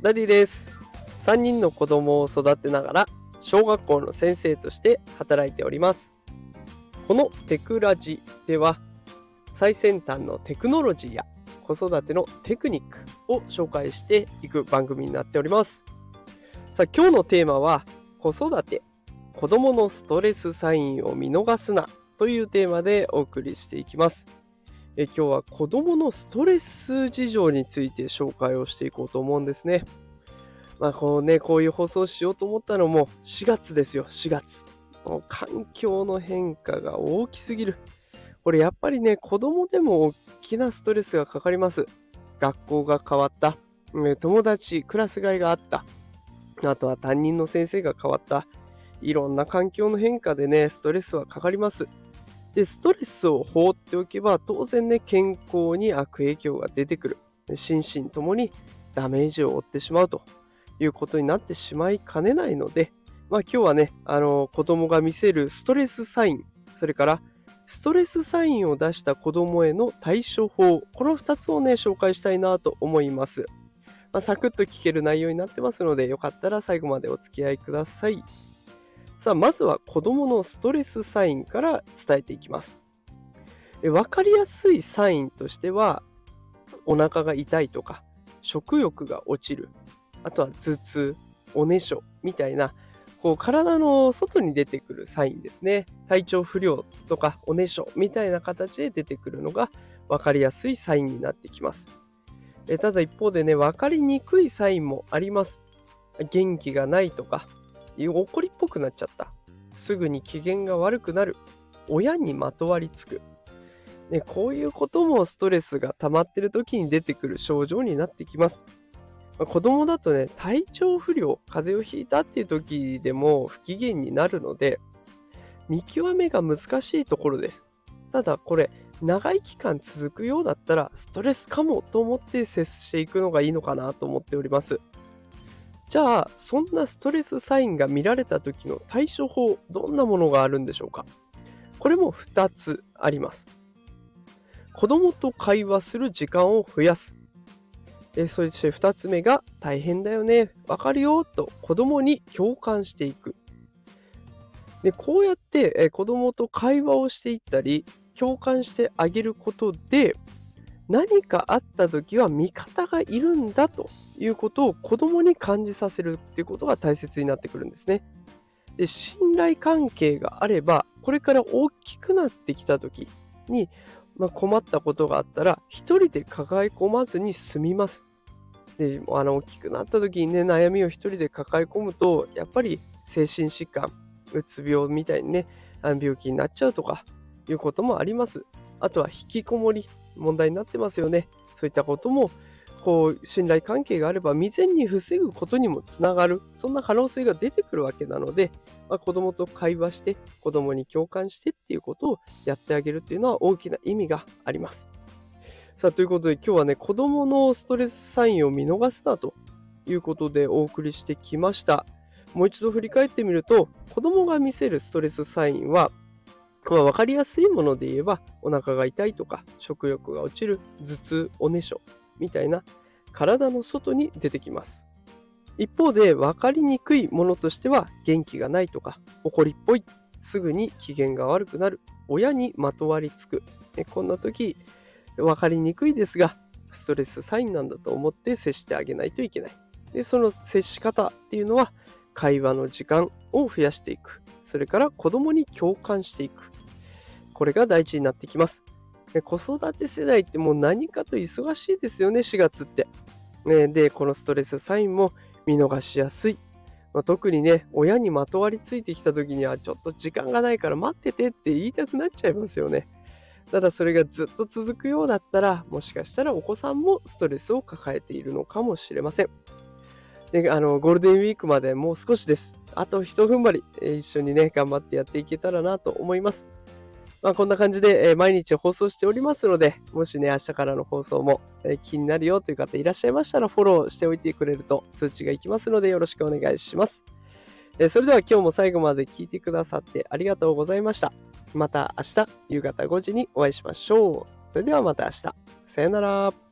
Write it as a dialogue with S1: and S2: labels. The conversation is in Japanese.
S1: ダディです。3人の子供を育てながら小学校の先生として働いております。このテクラジでは最先端のテクノロジーや子育てのテクニックを紹介していく番組になっております。さあ今日のテーマは子育て子供のストレスサインを見逃すなというテーマでお送りしていきます。今日は子供のストレス事情について紹介をしていこうと思うんですね。まあこうね、こういう放送しようと思ったのも4月ですよ、4月。もう環境の変化が大きすぎる。これやっぱりね、子供でも大きなストレスがかかります。学校が変わった。友達、クラス替えがあった。あとは担任の先生が変わった。いろんな環境の変化でね、ストレスはかかります。で、ストレスを放っておけば、当然ね、健康に悪影響が出てくる。心身ともにダメージを負ってしまうということになってしまいかねないので、まあ今日はね、あの、子供が見せるストレスサイン、それからストレスサインを出した子供への対処法、この2つをね、紹介したいなと思います。まあ、サクッと聞ける内容になってますので、よかったら最後までお付き合いください。さあ、まずは子供のストレスサインから伝えていきます。わかりやすいサインとしては、お腹が痛いとか、食欲が落ちる、あとは頭痛、おねしょみたいな、こう体の外に出てくるサインですね。体調不良とかおねしょみたいな形で出てくるのが分かりやすいサインになってきます。えただ一方でね、分かりにくいサインもあります。元気がないとか、怒りっぽくなっちゃった。すぐに機嫌が悪くなる。親にまとわりつく。ね、こういうこともストレスが溜まってる時に出てくる症状になってきます。まあ、子供だとね、体調不良、風邪をひいたっていう時でも不機嫌になるので、見極めが難しいところです。ただこれ、長い期間続くようだったら、ストレスかもと思って接していくのがいいのかなと思っております。じゃあ、そんなストレスサインが見られた時の対処法、どんなものがあるんでしょうか？これも2つあります。子供と会話する時間を増やす。えそして2つ目が大変だよね、わかるよと子供に共感していく。でこうやってえ子供と会話をしていったり、共感してあげることで、何かあった時は味方がいるんだということを子供に感じさせるっていうことが大切になってくるんですね。で信頼関係があればこれから大きくなってきた時に、まあ、困ったことがあったら一人で抱え込まずに済みます。であの大きくなった時にね悩みを一人で抱え込むとやっぱり精神疾患うつ病みたいにね病気になっちゃうとかいうこともあります。あとは引きこもり問題になってますよね。そういったこともこう信頼関係があれば未然に防ぐことにもつながるそんな可能性が出てくるわけなので、まあ、子供と会話して子供に共感してっていうことをやってあげるっていうのは大きな意味があります。さあということで今日はね子供のストレスサインを見逃すなということでお送りしてきました。もう一度振り返ってみると子供が見せるストレスサインはまあ、分かりやすいもので言えば、お腹が痛いとか、食欲が落ちる、頭痛、おねしょみたいな体の外に出てきます。一方で分かりにくいものとしては、元気がないとか、怒りっぽい、すぐに機嫌が悪くなる、親にまとわりつく。こんな時、分かりにくいですが、ストレスサインなんだと思って接してあげないといけない。でその接し方っていうのは、会話の時間を増やしていく。それから子供に共感していく。これが大事になってきます。子育て世代ってもう何かと忙しいですよね、4月って。で、このストレスサインも見逃しやすい。まあ、特にね、親にまとわりついてきた時にはちょっと時間がないから待っててって言いたくなっちゃいますよね。ただそれがずっと続くようだったら、もしかしたらお子さんもストレスを抱えているのかもしれません。で、あの、ゴールデンウィークまでもう少しです。あと一踏ん張り、一緒にね、頑張ってやっていけたらなと思います。まあ、こんな感じで、え、毎日放送しておりますので、もしね、明日からの放送も、え、気になるよという方いらっしゃいましたら、フォローしておいてくれると通知がいきますので、よろしくお願いします。え、それでは今日も最後まで聞いてくださってありがとうございました。また明日夕方5時にお会いしましょう。それではまた明日。さよなら。